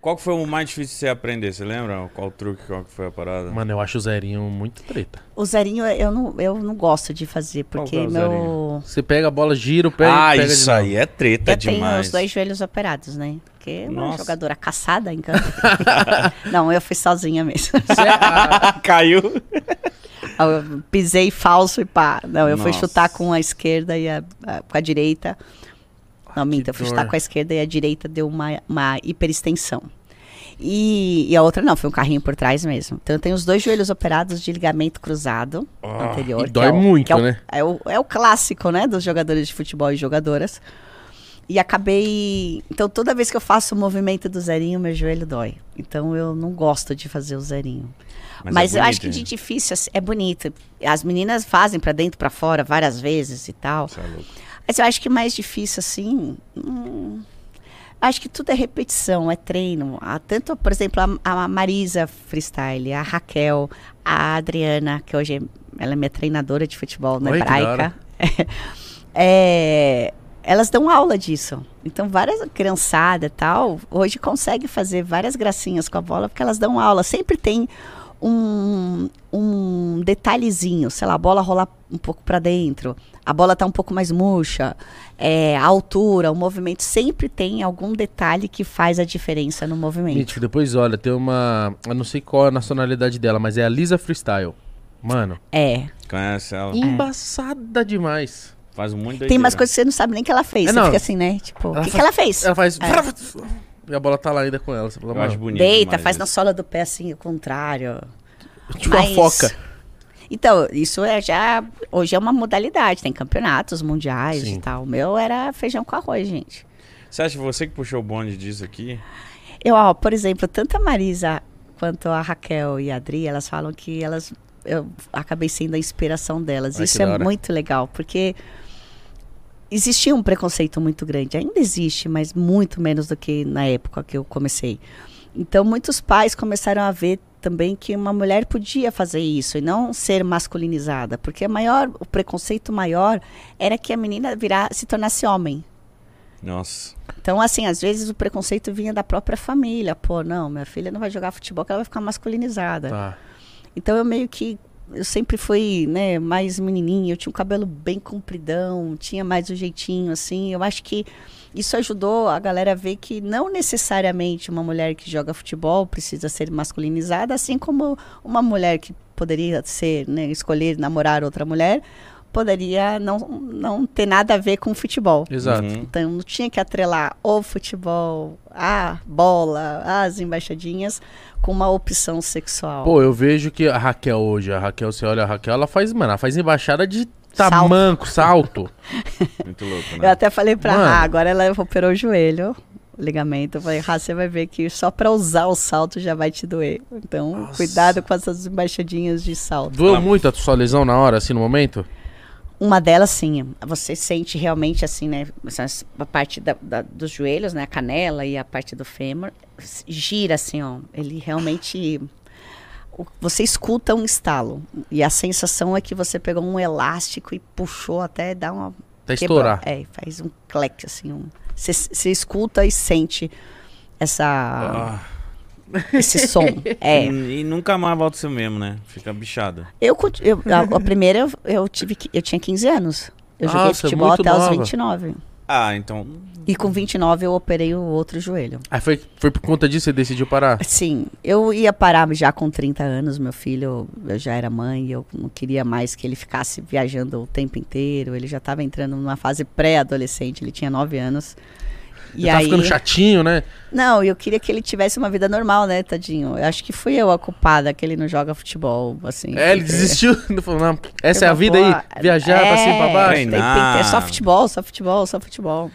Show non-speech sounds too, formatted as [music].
Qual que foi o mais difícil de você aprender? Você lembra? Qual truque, qual que foi a parada? Mano, eu acho o zerinho muito treta. O zerinho eu não, eu não gosto de fazer, Qual porque que é o meu. Você pega a bola, gira o pé ah, e pega isso aí é treta Eu tenho demais. os dois joelhos operados, né? Porque uma Nossa. jogadora caçada, então. [laughs] não, eu fui sozinha mesmo. A- [laughs] Caiu. Eu pisei falso e pá. Não, eu fui Nossa. chutar com a esquerda e a, a- com a direita. Não, minta, eu fui chutar com a esquerda e a direita deu uma, uma hiperextensão. E, e a outra não, foi um carrinho por trás mesmo. Então eu tenho os dois joelhos operados de ligamento cruzado anterior. e que dói é o- muito, é o- né? É o, é o clássico, né, dos jogadores de futebol e jogadoras. E acabei. Então, toda vez que eu faço o movimento do zerinho, meu joelho dói. Então, eu não gosto de fazer o zerinho. Mas Mas, é eu acho bonito, que de hein? difícil assim, é bonito. As meninas fazem pra dentro, pra fora, várias vezes e tal. Você é louco. Mas eu acho que mais difícil, assim. hum, acho que tudo é repetição, é treino. Ah, tanto, por exemplo, a, a Marisa Freestyle, a Raquel, a Adriana, que hoje ela é minha treinadora de futebol na Oi, Hebraica. [laughs] É, elas dão aula disso. Então, várias criançada e tal, hoje consegue fazer várias gracinhas com a bola, porque elas dão aula. Sempre tem um, um detalhezinho, sei lá, a bola rolar um pouco para dentro, a bola tá um pouco mais murcha, é, a altura, o movimento, sempre tem algum detalhe que faz a diferença no movimento. Mítico, depois olha, tem uma. Eu não sei qual é a nacionalidade dela, mas é a Lisa Freestyle. Mano, É. Conhece ela? embaçada demais. Faz muito Tem umas coisas que você não sabe nem que ela fez. É, você não. fica assim, né? Tipo, o que, faz- que ela fez? Ela faz. É. [laughs] E a bola tá lá ainda com ela. Você fala, Eu acho bonito. Deita, demais faz na isso. sola do pé assim, o contrário. tipo uma Mas- foca. Então, isso é já. Hoje é uma modalidade, tem campeonatos mundiais Sim. e tal. O meu era feijão com arroz, gente. Você acha que você que puxou o bonde disso aqui? Eu, ó, por exemplo, tanto a Marisa quanto a Raquel e a Adri, elas falam que elas. Eu acabei sendo a inspiração delas. Ai, Isso é hora. muito legal, porque existia um preconceito muito grande. Ainda existe, mas muito menos do que na época que eu comecei. Então, muitos pais começaram a ver também que uma mulher podia fazer isso e não ser masculinizada, porque a maior, o preconceito maior era que a menina virar, se tornasse homem. Nossa. Então, assim, às vezes o preconceito vinha da própria família. Pô, não, minha filha não vai jogar futebol, que ela vai ficar masculinizada. Tá. Então, eu meio que. Eu sempre fui, né, mais menininha. Eu tinha um cabelo bem compridão, tinha mais o jeitinho, assim. Eu acho que isso ajudou a galera a ver que não necessariamente uma mulher que joga futebol precisa ser masculinizada, assim como uma mulher que poderia ser, né, escolher namorar outra mulher, poderia não, não ter nada a ver com futebol. Exato. Uhum. Então não tinha que atrelar o futebol, a bola, as embaixadinhas com uma opção sexual. Pô, eu vejo que a Raquel hoje, a Raquel, você olha a Raquel, ela faz, mano, ela faz embaixada de Salto. tamanco, salto. [laughs] Muito louco, Eu né? até falei pra. Rá, agora ela operou o joelho, o ligamento. Eu falei, Rá, você vai ver que só pra usar o salto já vai te doer. Então, Nossa. cuidado com essas embaixadinhas de salto. Doeu Ah. muito a sua lesão na hora, assim, no momento? Uma delas, sim. Você sente realmente assim, né? A parte da- da- dos joelhos, né? A canela e a parte do fêmur. Gira assim, ó. Ele realmente. Você escuta um estalo. E a sensação é que você pegou um elástico e puxou até dar uma. Até estourar. É, faz um clec, assim. Um, você, você escuta e sente essa, Ah, esse som. É. E, [laughs] e nunca mais volta o seu mesmo, né? Fica bichado. Eu, eu- a, a primeira eu, eu tive que- eu tinha 15 anos. Eu joguei Nossa, futebol muito até os nova. 29. Ah, então. E com 29 eu operei o outro joelho. Aí foi, foi por conta disso que você decidiu parar? Sim, eu ia parar já com 30 anos, meu filho, eu já era mãe, eu não queria mais que ele ficasse viajando o tempo inteiro, ele já estava entrando numa fase pré-adolescente, ele tinha 9 anos. E Ele tá aí, ficando chatinho, né? não, eu queria que ele tivesse uma vida normal, né, tadinho? Eu acho que fui eu a culpada que ele não joga futebol, assim. É, ele desistiu. [laughs] Ele falou, não, essa é a Eu vida vou- aí. Viajar pra cima e pra É, baixo. tem- tem- é só futebol, só futebol, só futebol.